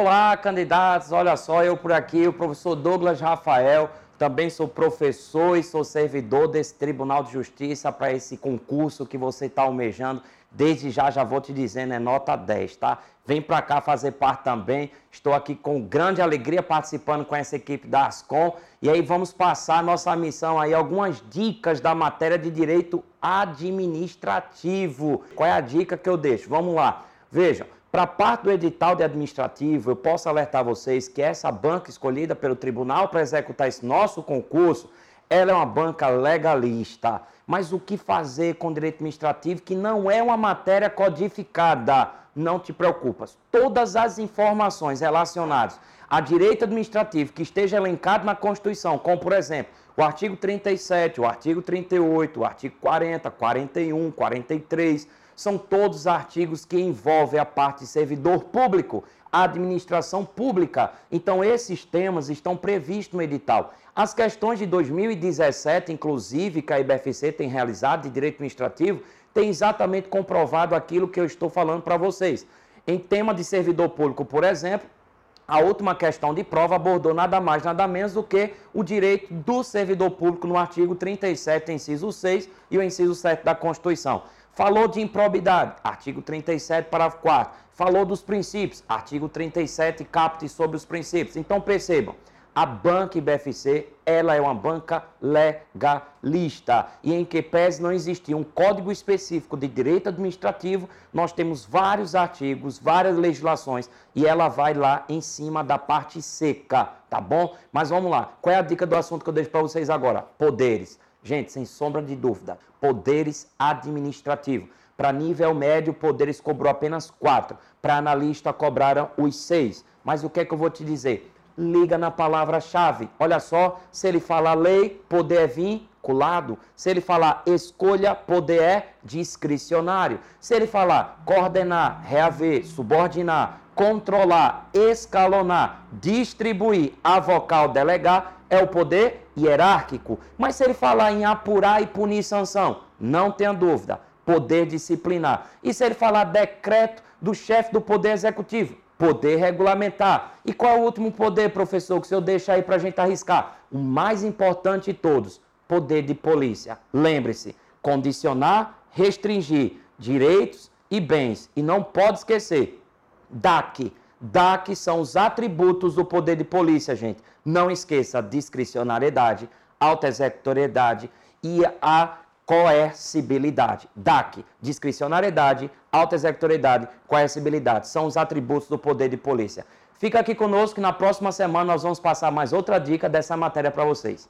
Olá, candidatos. Olha só, eu por aqui, o professor Douglas Rafael. Também sou professor e sou servidor desse Tribunal de Justiça para esse concurso que você está almejando. Desde já, já vou te dizendo, é nota 10, tá? Vem para cá fazer parte também. Estou aqui com grande alegria participando com essa equipe da Ascom. E aí vamos passar nossa missão aí, algumas dicas da matéria de direito administrativo. Qual é a dica que eu deixo? Vamos lá. Vejam, para parte do edital de administrativo, eu posso alertar vocês que essa banca escolhida pelo tribunal para executar esse nosso concurso, ela é uma banca legalista. Mas o que fazer com direito administrativo que não é uma matéria codificada? Não te preocupas. Todas as informações relacionadas a direito administrativo que esteja elencado na Constituição, como por exemplo, o artigo 37, o artigo 38, o artigo 40, 41, 43, são todos artigos que envolvem a parte de servidor público, a administração pública. Então, esses temas estão previstos no edital. As questões de 2017, inclusive, que a IBFC tem realizado de direito administrativo, tem exatamente comprovado aquilo que eu estou falando para vocês. Em tema de servidor público, por exemplo, a última questão de prova abordou nada mais, nada menos do que o direito do servidor público no artigo 37, inciso 6 e o inciso 7 da Constituição. Falou de improbidade, artigo 37, parágrafo 4. Falou dos princípios, artigo 37, capte sobre os princípios. Então percebam, a banca IBFC, ela é uma banca legalista. E em que pese não existia um código específico de direito administrativo, nós temos vários artigos, várias legislações, e ela vai lá em cima da parte seca, tá bom? Mas vamos lá, qual é a dica do assunto que eu deixo para vocês agora? Poderes. Gente, sem sombra de dúvida, poderes administrativos. Para nível médio, poderes cobrou apenas quatro. Para analista, cobraram os seis. Mas o que é que eu vou te dizer? Liga na palavra-chave. Olha só, se ele falar lei, poder é vinculado. Se ele falar escolha, poder é discricionário. Se ele falar coordenar, reaver, subordinar, controlar, escalonar, distribuir, avocar, delegar, é o poder hierárquico. Mas se ele falar em apurar e punir sanção, não tenha dúvida, poder disciplinar. E se ele falar decreto do chefe do poder executivo, poder regulamentar. E qual é o último poder, professor, que o senhor deixa aí para a gente arriscar? O mais importante de todos, poder de polícia. Lembre-se, condicionar, restringir direitos e bens. E não pode esquecer, DAC, DAC são os atributos do poder de polícia, gente. Não esqueça a discricionariedade, auto-executoriedade e a coercibilidade. DAC, discricionariedade, auto-executoriedade, coercibilidade. São os atributos do poder de polícia. Fica aqui conosco que na próxima semana nós vamos passar mais outra dica dessa matéria para vocês.